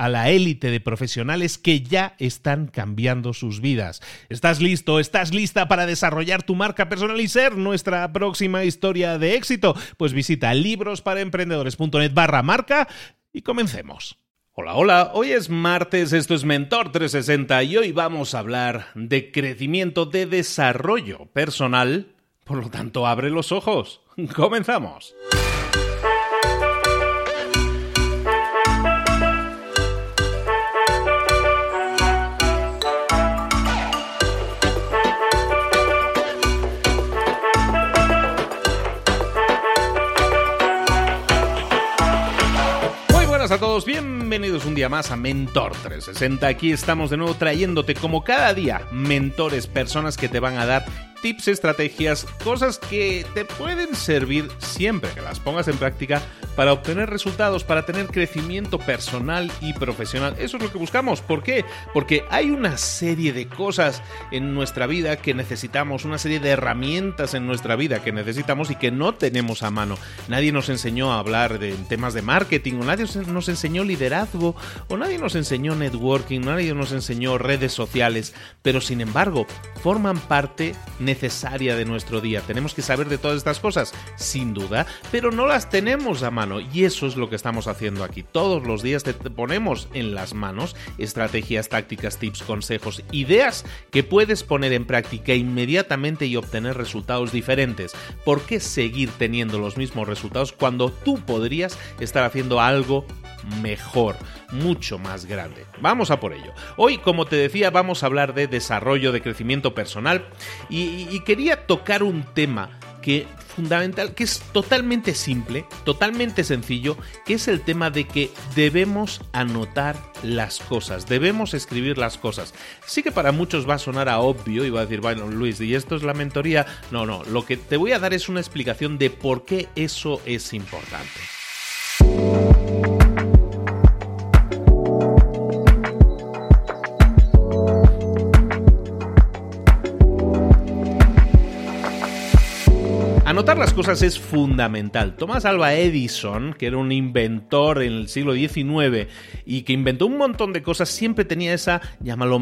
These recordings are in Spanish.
a la élite de profesionales que ya están cambiando sus vidas. ¿Estás listo? ¿Estás lista para desarrollar tu marca personal y ser nuestra próxima historia de éxito? Pues visita librosparaemprendedores.net barra marca y comencemos. Hola, hola, hoy es martes, esto es Mentor 360 y hoy vamos a hablar de crecimiento, de desarrollo personal. Por lo tanto, abre los ojos. Comenzamos. A todos, bienvenidos un día más a Mentor 360. Aquí estamos de nuevo trayéndote como cada día mentores, personas que te van a dar tips, estrategias, cosas que te pueden servir siempre que las pongas en práctica para obtener resultados, para tener crecimiento personal y profesional. Eso es lo que buscamos. ¿Por qué? Porque hay una serie de cosas en nuestra vida que necesitamos, una serie de herramientas en nuestra vida que necesitamos y que no tenemos a mano. Nadie nos enseñó a hablar de temas de marketing, o nadie nos enseñó liderazgo, o nadie nos enseñó networking, nadie nos enseñó redes sociales, pero sin embargo forman parte necesaria de nuestro día. Tenemos que saber de todas estas cosas, sin duda, pero no las tenemos a mano y eso es lo que estamos haciendo aquí. Todos los días te ponemos en las manos estrategias, tácticas, tips, consejos, ideas que puedes poner en práctica inmediatamente y obtener resultados diferentes. ¿Por qué seguir teniendo los mismos resultados cuando tú podrías estar haciendo algo mejor, mucho más grande. Vamos a por ello. Hoy, como te decía, vamos a hablar de desarrollo, de crecimiento personal y, quería tocar un tema que fundamental, que es totalmente simple, totalmente sencillo, que es el tema de que debemos anotar las cosas, debemos escribir las cosas. Sí que para muchos va a sonar a obvio y va a decir, bueno, Luis, ¿y esto es la mentoría? No, no, lo que te voy a dar es una explicación de por qué eso es importante. Es fundamental. Thomas Alva Edison, que era un inventor en el siglo XIX y que inventó un montón de cosas, siempre tenía esa, llámalo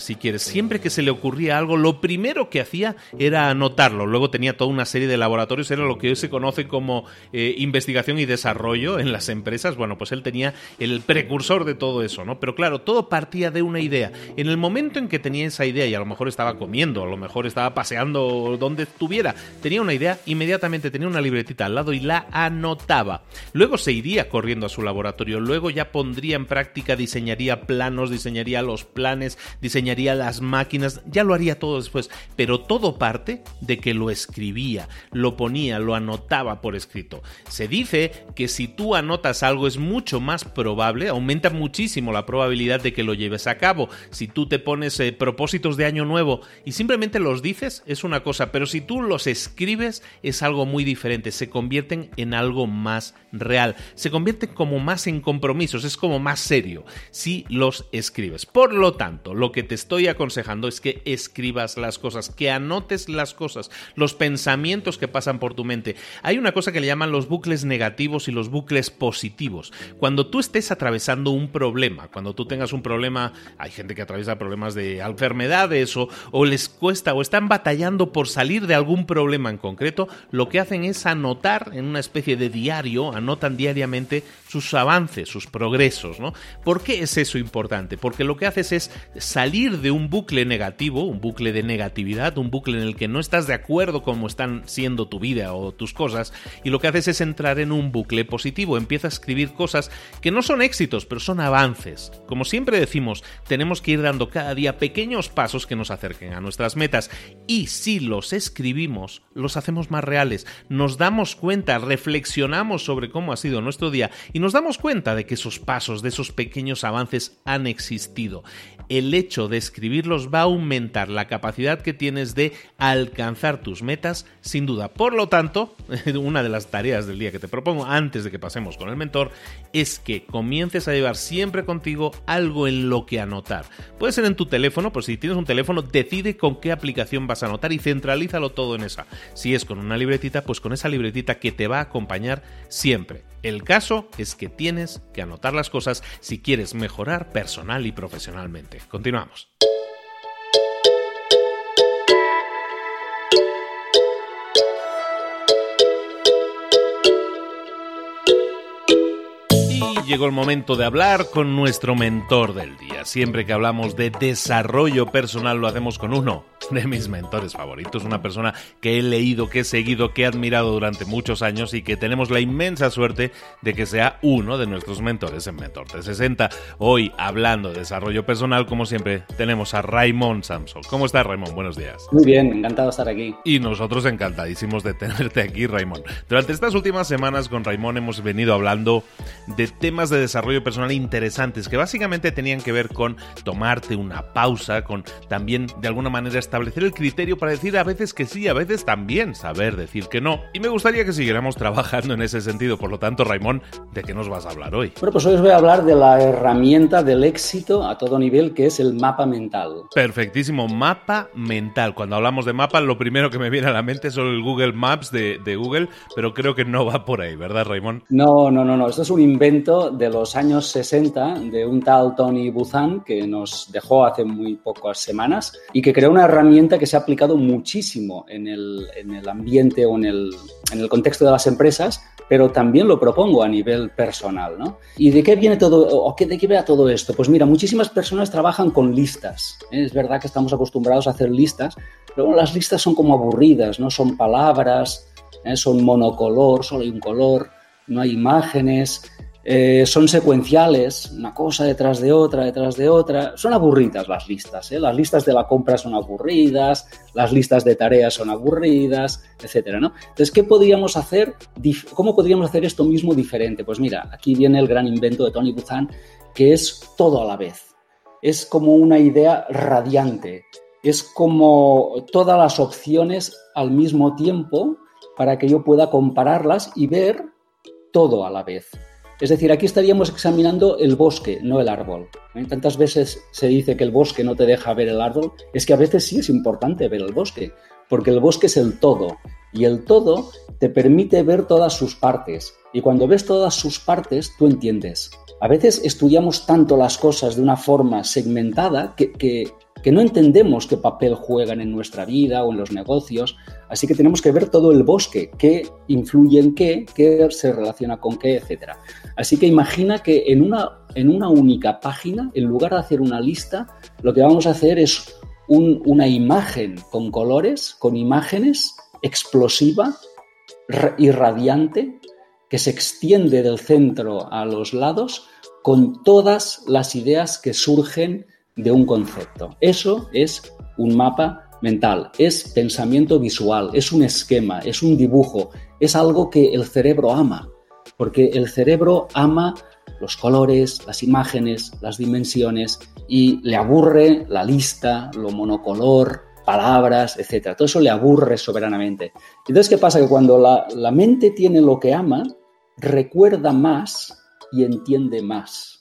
si quieres. Siempre que se le ocurría algo, lo primero que hacía era anotarlo. Luego tenía toda una serie de laboratorios, era lo que hoy se conoce como eh, investigación y desarrollo en las empresas. Bueno, pues él tenía el precursor de todo eso, ¿no? Pero claro, todo partía de una idea. En el momento en que tenía esa idea, y a lo mejor estaba comiendo, a lo mejor estaba paseando donde estuviera, tenía una idea y inmediatamente tenía una libretita al lado y la anotaba. Luego se iría corriendo a su laboratorio, luego ya pondría en práctica, diseñaría planos, diseñaría los planes, diseñaría las máquinas, ya lo haría todo después, pero todo parte de que lo escribía, lo ponía, lo anotaba por escrito. Se dice que si tú anotas algo es mucho más probable, aumenta muchísimo la probabilidad de que lo lleves a cabo. Si tú te pones eh, propósitos de año nuevo y simplemente los dices, es una cosa, pero si tú los escribes es algo muy diferente, se convierten en algo más real, se convierten como más en compromisos, es como más serio si los escribes. Por lo tanto, lo que te estoy aconsejando es que escribas las cosas, que anotes las cosas, los pensamientos que pasan por tu mente. Hay una cosa que le llaman los bucles negativos y los bucles positivos. Cuando tú estés atravesando un problema, cuando tú tengas un problema, hay gente que atraviesa problemas de enfermedades o, o les cuesta o están batallando por salir de algún problema en concreto, lo que hacen es anotar en una especie de diario, anotan diariamente sus avances, sus progresos, ¿no? ¿Por qué es eso importante? Porque lo que haces es salir de un bucle negativo, un bucle de negatividad, un bucle en el que no estás de acuerdo cómo están siendo tu vida o tus cosas, y lo que haces es entrar en un bucle positivo, empiezas a escribir cosas que no son éxitos, pero son avances. Como siempre decimos, tenemos que ir dando cada día pequeños pasos que nos acerquen a nuestras metas, y si los escribimos, los hacemos más reales, nos damos cuenta, reflexionamos sobre cómo ha sido nuestro día y nos damos cuenta de que esos pasos, de esos pequeños avances han existido. El hecho de escribirlos va a aumentar la capacidad que tienes de alcanzar tus metas, sin duda. Por lo tanto, una de las tareas del día que te propongo antes de que pasemos con el mentor es que comiences a llevar siempre contigo algo en lo que anotar. Puede ser en tu teléfono, pues si tienes un teléfono, decide con qué aplicación vas a anotar y centralízalo todo en esa. Si es con una libretita, pues con esa libretita que te va a acompañar siempre. El caso es que tienes que anotar las cosas si quieres mejorar personal y profesionalmente. Continuamos. llegó el momento de hablar con nuestro mentor del día. Siempre que hablamos de desarrollo personal lo hacemos con uno de mis mentores favoritos, una persona que he leído, que he seguido, que he admirado durante muchos años y que tenemos la inmensa suerte de que sea uno de nuestros mentores en Mentor 360. Hoy, hablando de desarrollo personal, como siempre, tenemos a Raymond Samson. ¿Cómo estás, Raymond? Buenos días. Muy bien, encantado de estar aquí. Y nosotros encantadísimos de tenerte aquí, Raymond. Durante estas últimas semanas con Raymond hemos venido hablando de temas de desarrollo personal interesantes que básicamente tenían que ver con tomarte una pausa, con también de alguna manera establecer el criterio para decir a veces que sí, a veces también saber decir que no. Y me gustaría que siguiéramos trabajando en ese sentido. Por lo tanto, Raimón, ¿de qué nos vas a hablar hoy? Bueno, pues hoy os voy a hablar de la herramienta del éxito a todo nivel, que es el mapa mental. Perfectísimo, mapa mental. Cuando hablamos de mapa, lo primero que me viene a la mente es el Google Maps de, de Google, pero creo que no va por ahí, ¿verdad, Raimón? No, no, no, no. Esto es un invento de los años 60 de un tal Tony Buzan que nos dejó hace muy pocas semanas y que creó una herramienta herramienta que se ha aplicado muchísimo en el, en el ambiente o en el, en el, contexto de las empresas, pero también lo propongo a nivel personal. ¿no? ¿Y de qué viene todo, o de qué vea todo esto? Pues mira, muchísimas personas trabajan con listas. ¿eh? Es verdad que estamos acostumbrados a hacer listas, pero bueno, las listas son como aburridas, ¿no? Son palabras, ¿eh? son monocolor, solo hay un color, no hay imágenes. Eh, son secuenciales, una cosa detrás de otra, detrás de otra. Son aburridas las listas. ¿eh? Las listas de la compra son aburridas, las listas de tareas son aburridas, etcétera, ¿no? Entonces, ¿qué podríamos hacer? ¿Cómo podríamos hacer esto mismo diferente? Pues mira, aquí viene el gran invento de Tony Buzan, que es todo a la vez. Es como una idea radiante. Es como todas las opciones al mismo tiempo para que yo pueda compararlas y ver todo a la vez. Es decir, aquí estaríamos examinando el bosque, no el árbol. ¿Eh? Tantas veces se dice que el bosque no te deja ver el árbol, es que a veces sí es importante ver el bosque, porque el bosque es el todo, y el todo te permite ver todas sus partes, y cuando ves todas sus partes, tú entiendes. A veces estudiamos tanto las cosas de una forma segmentada que, que, que no entendemos qué papel juegan en nuestra vida o en los negocios, así que tenemos que ver todo el bosque, qué influye en qué, qué se relaciona con qué, etc. Así que imagina que en una, en una única página, en lugar de hacer una lista, lo que vamos a hacer es una imagen con colores, con imágenes, explosiva, irradiante que se extiende del centro a los lados con todas las ideas que surgen de un concepto. Eso es un mapa mental, es pensamiento visual, es un esquema, es un dibujo, es algo que el cerebro ama, porque el cerebro ama los colores, las imágenes, las dimensiones y le aburre la lista, lo monocolor, palabras, etc. Todo eso le aburre soberanamente. Entonces, ¿qué pasa? Que cuando la, la mente tiene lo que ama, recuerda más y entiende más.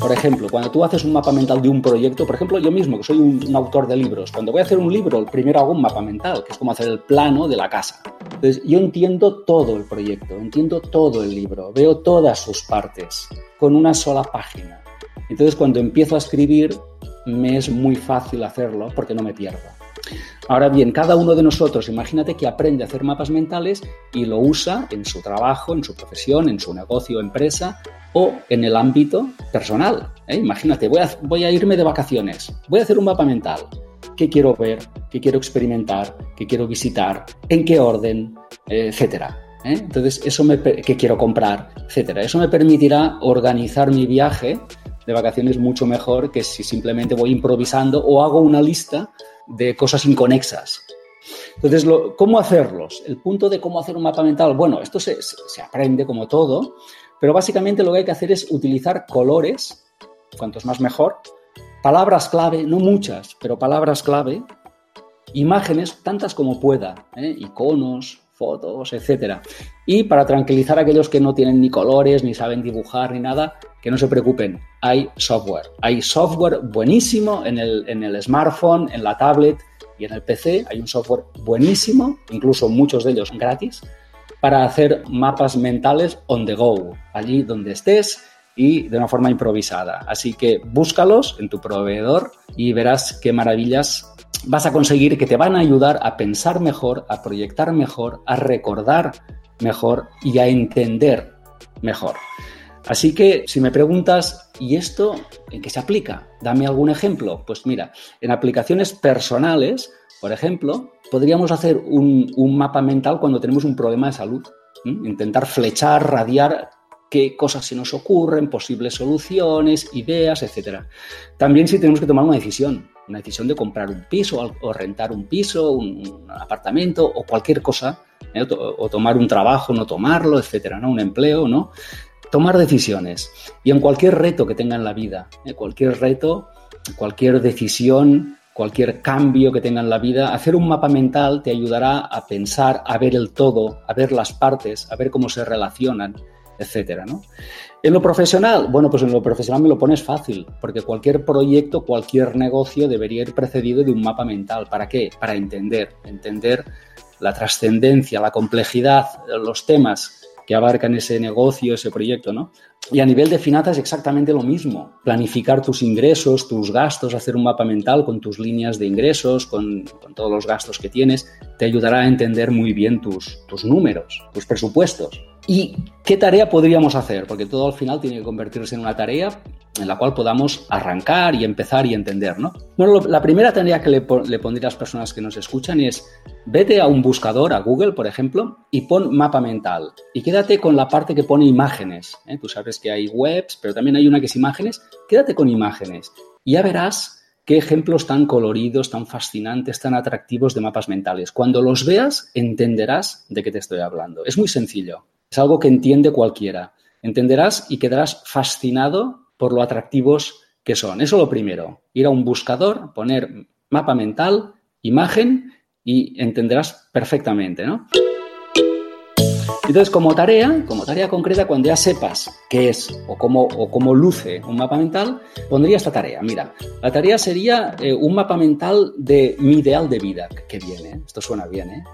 Por ejemplo, cuando tú haces un mapa mental de un proyecto, por ejemplo, yo mismo, que soy un, autor de libros, cuando voy a hacer un libro, primero hago un mapa mental, que es como hacer el plano de la casa. Entonces, yo entiendo todo el proyecto, entiendo todo el libro, veo todas sus partes con una sola página. Entonces, cuando empiezo a escribir, me es muy fácil hacerlo porque no me pierdo. Ahora bien, cada uno de nosotros, imagínate que aprende a hacer mapas mentales y lo usa en su trabajo, en su profesión, en su negocio, empresa o en el ámbito personal. ¿eh? Imagínate, voy a, voy a irme de vacaciones, voy a hacer un mapa mental. ¿Qué quiero ver? ¿Qué quiero experimentar? ¿Qué quiero visitar? ¿En qué orden? etcétera. ¿eh? Entonces, eso me, ¿qué quiero comprar? Etcétera. Eso me permitirá organizar mi viaje de vacaciones mucho mejor que si simplemente voy improvisando o hago una lista de cosas inconexas. Entonces, ¿cómo hacerlos? El punto de cómo hacer un mapa mental, bueno, esto se, se, aprende como todo, pero básicamente lo que hay que hacer es utilizar colores, cuantos más mejor, palabras clave, no muchas, pero palabras clave, imágenes, tantas como pueda, ¿eh? iconos, fotos, etc. Y para tranquilizar a aquellos que no tienen ni colores, ni saben dibujar, ni nada, que no se preocupen, hay software. Hay software buenísimo en el, en el smartphone, en la tablet y en el PC. Hay un software buenísimo, incluso muchos de ellos gratis, para hacer mapas mentales on the go, allí donde estés y de una forma improvisada. Así que búscalos en tu proveedor y verás qué maravillas vas a conseguir que te van a ayudar a pensar mejor, a proyectar mejor, a recordar mejor y a entender mejor. Así que si me preguntas, ¿y esto en qué se aplica? Dame algún ejemplo. Pues mira, en aplicaciones personales, por ejemplo, podríamos hacer un, mapa mental cuando tenemos un problema de salud. Intentar flechar, radiar qué cosas se nos ocurren, posibles soluciones, ideas, etc. También si tenemos que tomar una decisión, una decisión de comprar un piso o rentar un piso, un, apartamento o cualquier cosa, ¿eh? o, tomar un trabajo, no tomarlo, etcétera, ¿no? Un empleo, ¿no? tomar decisiones. Y en cualquier reto que tenga en la vida, ¿eh? cualquier reto, cualquier decisión, cualquier cambio que tenga en la vida, hacer un mapa mental te ayudará a pensar, a ver el todo, a ver las partes, a ver cómo se relacionan, etcétera, ¿no? En lo profesional, bueno, pues en lo profesional me lo pones fácil, porque cualquier proyecto, cualquier negocio debería ir precedido de un mapa mental. ¿Para qué? Para entender, entender la trascendencia, la complejidad, los temas que abarcan ese negocio, ese proyecto, ¿no? Y a nivel de finanzas exactamente lo mismo. Planificar tus ingresos, tus gastos, hacer un mapa mental con tus líneas de ingresos, con, con todos los gastos que tienes, te ayudará a entender muy bien tus, tus números, tus presupuestos. ¿Y qué tarea podríamos hacer? Porque todo al final tiene que convertirse en una tarea en la cual podamos arrancar y empezar y entender, ¿no? Bueno, la primera tarea que le, pondría a las personas que nos escuchan es vete a un buscador, a Google, por ejemplo, y pon mapa mental. Y quédate con la parte que pone imágenes. ¿eh? Tú sabes que hay webs, pero también hay una que es imágenes. Quédate con imágenes. Y ya verás qué ejemplos tan coloridos, tan fascinantes, tan atractivos de mapas mentales. Cuando los veas, entenderás de qué te estoy hablando. Es muy sencillo. Es algo que entiende cualquiera. Entenderás y quedarás fascinado por lo atractivos que son. Eso es lo primero. Ir a un buscador, poner mapa mental, imagen y entenderás perfectamente, ¿no? Entonces, como tarea, como tarea concreta, cuando ya sepas qué es o cómo, o cómo luce un mapa mental, pondría esta tarea. Mira, la tarea sería eh, un mapa mental de mi ideal de vida, que viene. Esto suena bien, ¿eh?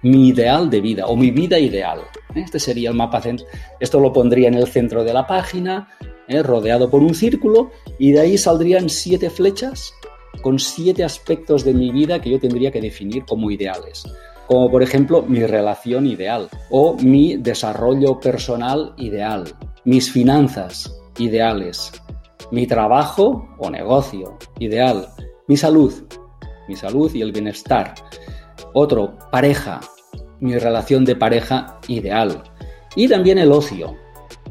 mi ideal de vida o mi vida ideal. Este sería el mapa. Esto lo pondría en el centro de la página, ¿eh? rodeado por un círculo, y de ahí saldrían siete flechas con siete aspectos de mi vida que yo tendría que definir como ideales. Como por ejemplo mi relación ideal o mi desarrollo personal ideal, mis finanzas ideales, mi trabajo o negocio ideal, mi salud, mi salud y el bienestar. Otro, pareja, mi relación de pareja ideal. Y también el ocio,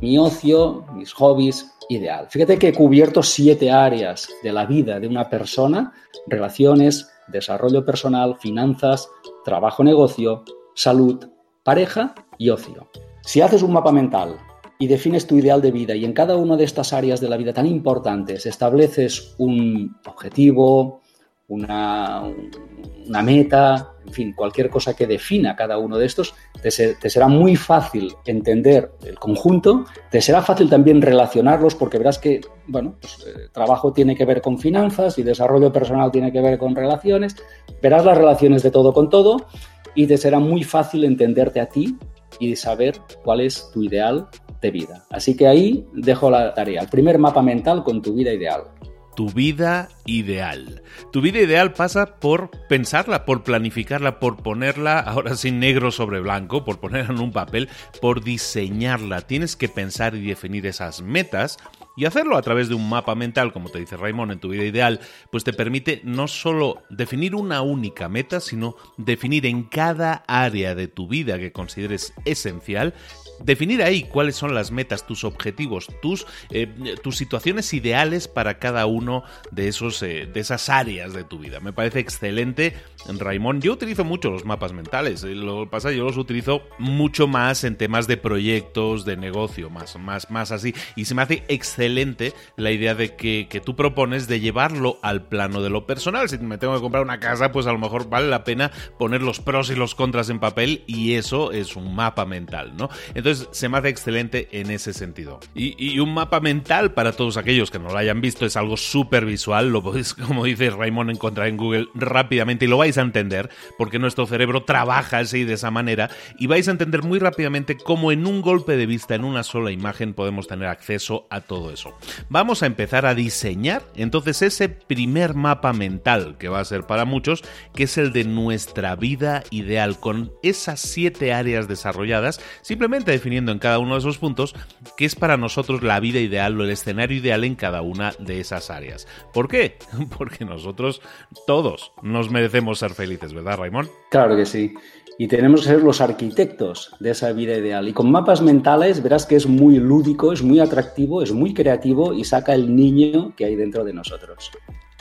mi ocio, mis hobbies ideal. Fíjate que he cubierto siete áreas de la vida de una persona, relaciones, desarrollo personal, finanzas, trabajo, negocio, salud, pareja y ocio. Si haces un mapa mental y defines tu ideal de vida y en cada una de estas áreas de la vida tan importantes estableces un objetivo, una, una meta, en fin, cualquier cosa que defina cada uno de estos, te, será muy fácil entender el conjunto, te será fácil también relacionarlos porque verás que, bueno, pues, eh, trabajo tiene que ver con finanzas y desarrollo personal tiene que ver con relaciones, verás las relaciones de todo con todo y te será muy fácil entenderte a ti y saber cuál es tu ideal de vida. Así que ahí dejo la tarea, el primer mapa mental con tu vida ideal tu vida ideal. Tu vida ideal pasa por pensarla, por planificarla, por ponerla ahora sin negro sobre blanco, por ponerla en un papel, por diseñarla. Tienes que pensar y definir esas metas y hacerlo a través de un mapa mental, como te dice Raymond en tu vida ideal, pues te permite no solo definir una única meta, sino definir en cada área de tu vida que consideres esencial definir ahí cuáles son las metas, tus objetivos, tus, eh, tus situaciones ideales para cada uno de, esos, eh, de esas áreas de tu vida. Me parece excelente, Raymond. Yo utilizo mucho los mapas mentales. Eh, lo que pasa yo los utilizo mucho más en temas de proyectos, de negocio, más, más, más así. Y se me hace excelente la idea de que, que tú propones de llevarlo al plano de lo personal. Si me tengo que comprar una casa, pues a lo mejor vale la pena poner los pros y los contras en papel y eso es un mapa mental, ¿no? Entonces se me hace excelente en ese sentido. Y, un mapa mental para todos aquellos que no lo hayan visto es algo súper visual, lo podéis, como dice Raymond, encontrar en Google rápidamente y lo vais a entender porque nuestro cerebro trabaja así de esa manera y vais a entender muy rápidamente cómo en un golpe de vista, en una sola imagen, podemos tener acceso a todo eso. Vamos a empezar a diseñar entonces ese primer mapa mental que va a ser para muchos, que es el de nuestra vida ideal, con esas siete áreas desarrolladas, simplemente definiendo en cada uno de esos puntos qué es para nosotros la vida ideal o el escenario ideal en cada una de esas áreas. ¿Por qué? Porque nosotros todos nos merecemos ser felices, ¿verdad, Raimón? Claro que sí. Y tenemos que ser los arquitectos de esa vida ideal. Y con mapas mentales verás que es muy lúdico, es muy atractivo, es muy creativo y saca el niño que hay dentro de nosotros.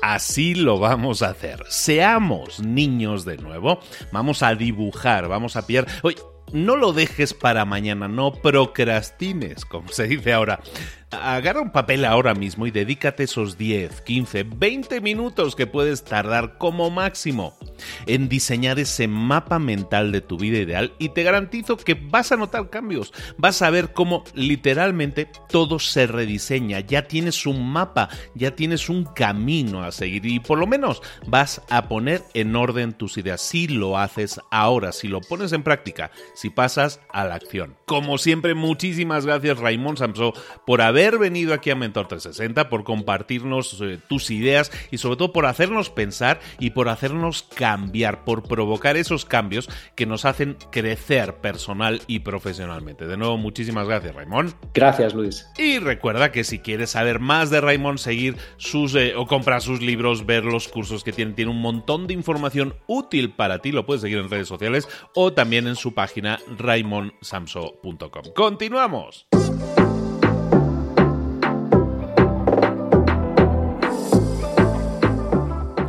Así lo vamos a hacer. Seamos niños de nuevo. Vamos a dibujar, vamos a pillar. Oye, no lo dejes para mañana, no procrastines, como se dice ahora. Agarra un papel ahora mismo y dedícate esos 10, 15, 20 minutos que puedes tardar como máximo en diseñar ese mapa mental de tu vida ideal y te garantizo que vas a notar cambios, vas a ver cómo literalmente todo se rediseña, ya tienes un mapa, ya tienes un camino a seguir y por lo menos vas a poner en orden tus ideas. Si lo haces ahora, si lo pones en práctica, si pasas a la acción. Como siempre, muchísimas gracias Raymond Samso por haber venido aquí a Mentor 360, por compartirnos eh, tus ideas y sobre todo por hacernos pensar y por hacernos cambiar, por provocar esos cambios que nos hacen crecer personal y profesionalmente. De nuevo, muchísimas gracias, Raimón. Gracias, Luis. Y recuerda que si quieres saber más de Raimón, seguir sus eh, o comprar sus libros, ver los cursos que tienen, tiene un montón de información útil para ti, lo puedes seguir en redes sociales o también en su página raimonsamso.com. Continuamos.